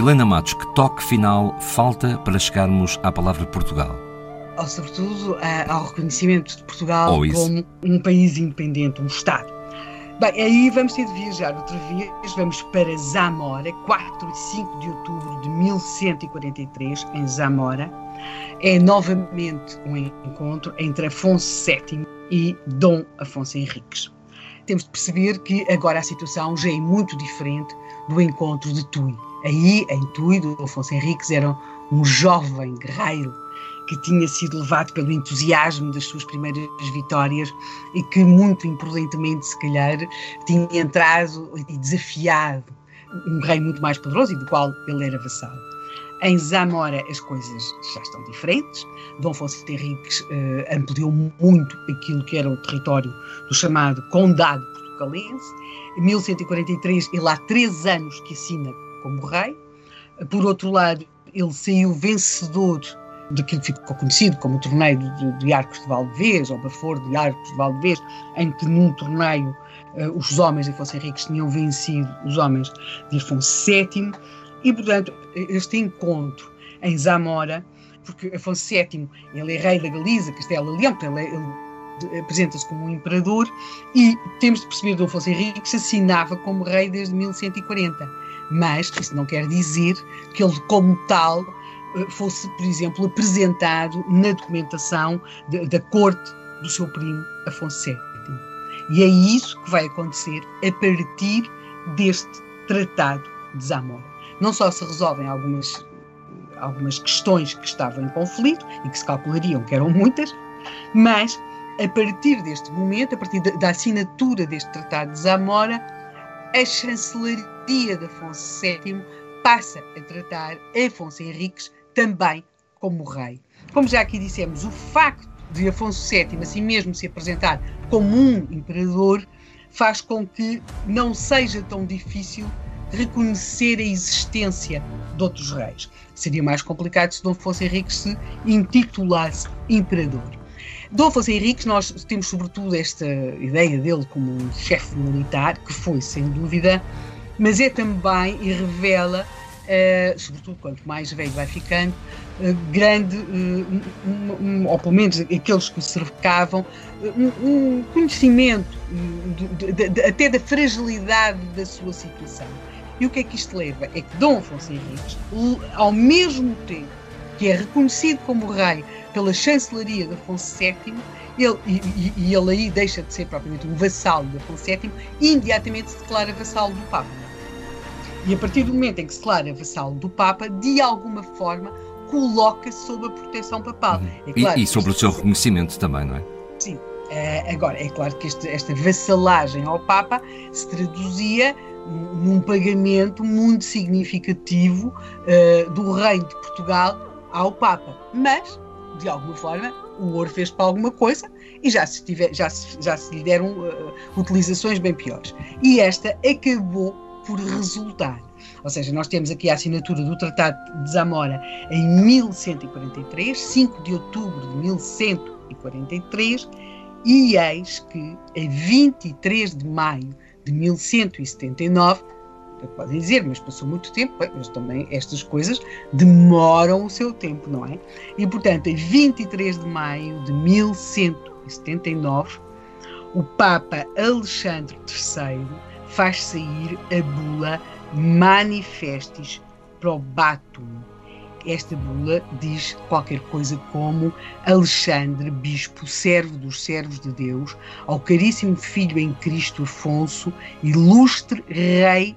Helena Matos, que toque final falta para chegarmos à palavra Portugal? Ou, sobretudo, ao reconhecimento de Portugal como um país independente, um Estado. Bem, aí vamos ter de viajar outra vez, vamos para Zamora, 4 e 5 de outubro de 1143, em Zamora. É novamente um encontro entre Afonso VII e Dom Afonso Henriques. Temos de perceber que agora a situação já é muito diferente do encontro de Tui. Aí, em Tui, do Afonso Henriques era um jovem guerreiro que tinha sido levado pelo entusiasmo das suas primeiras vitórias e que, muito imprudentemente, se calhar, tinha entrado e desafiado um rei muito mais poderoso e do qual ele era vassalo. Em Zamora as coisas já estão diferentes. Dom Afonso Henriques uh, ampliou muito aquilo que era o território do chamado Condado Portugalense. Em 1143 ele há três anos que assina como rei. Por outro lado, ele saiu vencedor daquilo que ficou conhecido como o torneio de, de Arcos de Valdevez, ou Bafor de Arcos de Valdevez, em que num torneio uh, os homens de Afonso Henriques tinham vencido os homens de Afonso VII, e portanto este encontro em Zamora, porque Afonso VII ele é rei da Galiza, Castelo Leão, ele, ele apresenta-se como um imperador, e temos de perceber que Afonso Henriques assinava como rei desde 1140 mas isso não quer dizer que ele, como tal, eh, fosse, por exemplo, apresentado na documentação de, da corte do seu primo Afonso VII. E é isso que vai acontecer a partir deste Tratado de Zamora. Não só se resolvem algumas, algumas questões que estavam em conflito e que se calculariam que eram muitas, mas a partir deste momento, a partir da assinatura deste Tratado de Zamora, a chancelaria de Afonso VII passa a tratar Afonso Henriques também como rei. Como já aqui dissemos, o facto de Afonso VII assim mesmo se apresentar como um imperador faz com que não seja tão difícil reconhecer a existência de outros reis. Seria mais complicado se Dom Afonso Henriques se intitulasse imperador. Dom Afonso Henriques, nós temos sobretudo esta ideia dele como um chefe militar, que foi, sem dúvida, mas é também e revela, uh, sobretudo quanto mais velho vai ficando, uh, grande, uh, um, um, ou pelo menos aqueles que o cercavam, um, um conhecimento de, de, de, até da fragilidade da sua situação. E o que é que isto leva? É que Dom Afonso Henriques, ao mesmo tempo que é reconhecido como rei pela chancelaria de Afonso VII, ele, e, e, ele aí deixa de ser propriamente um vassalo de Afonso VII, e imediatamente se declara vassalo do Papa. E a partir do momento em que se declara vassalo do Papa, de alguma forma coloca-se sob a proteção papal. Uhum. É claro e, e, sobre o seu reconhecimento também, não é? Sim. Uh, agora, é claro que este, esta vassalagem ao Papa se traduzia num pagamento muito significativo uh, do Reino de Portugal ao Papa. Mas de alguma forma, o ouro fez para alguma coisa e já se, tiver, já se, já se lhe deram uh, utilizações bem piores. E esta acabou por resultar. Ou seja, nós temos aqui a assinatura do Tratado de Zamora em 1143, 5 de outubro de 1143, e eis que a 23 de maio de 1179 podem dizer, mas passou muito tempo, mas também estas coisas demoram o seu tempo, não é? E portanto, em 23 de maio de 1179, o Papa Alexandre III faz sair a bula Manifestis Probatum. Esta bula diz qualquer coisa como Alexandre, bispo, servo dos servos de Deus, ao caríssimo filho em Cristo Afonso, ilustre rei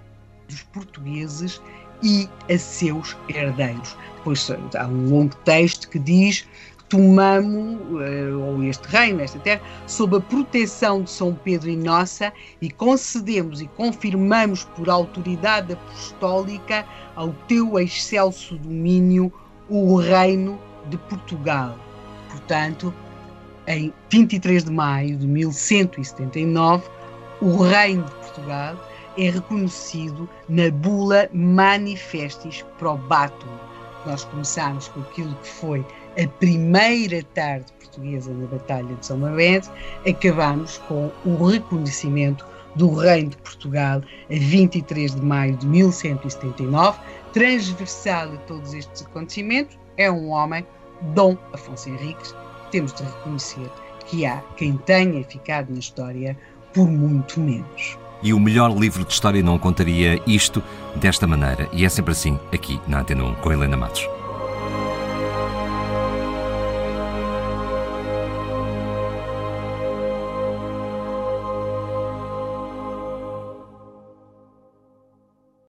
dos portugueses e a seus herdeiros. Depois há um longo texto que diz tomamos, eh, ou este reino, esta terra, sob a proteção de São Pedro e nossa, e concedemos e confirmamos por autoridade apostólica ao teu excelso domínio o reino de Portugal. Portanto, em 23 de maio de 1179, o Reino de Portugal é reconhecido na bula Manifestis Probatum. Nós começámos com aquilo que foi a primeira tarde portuguesa na Batalha de São Bento, acabamos com o reconhecimento do Reino de Portugal a 23 de maio de 1179, transversal a todos estes acontecimentos, é um homem, Dom Afonso Henriques. Temos de reconhecer que há quem tenha ficado na história por muito menos. E o melhor livro de história não contaria isto desta maneira. E é sempre assim, aqui na Antena 1, com Helena Matos.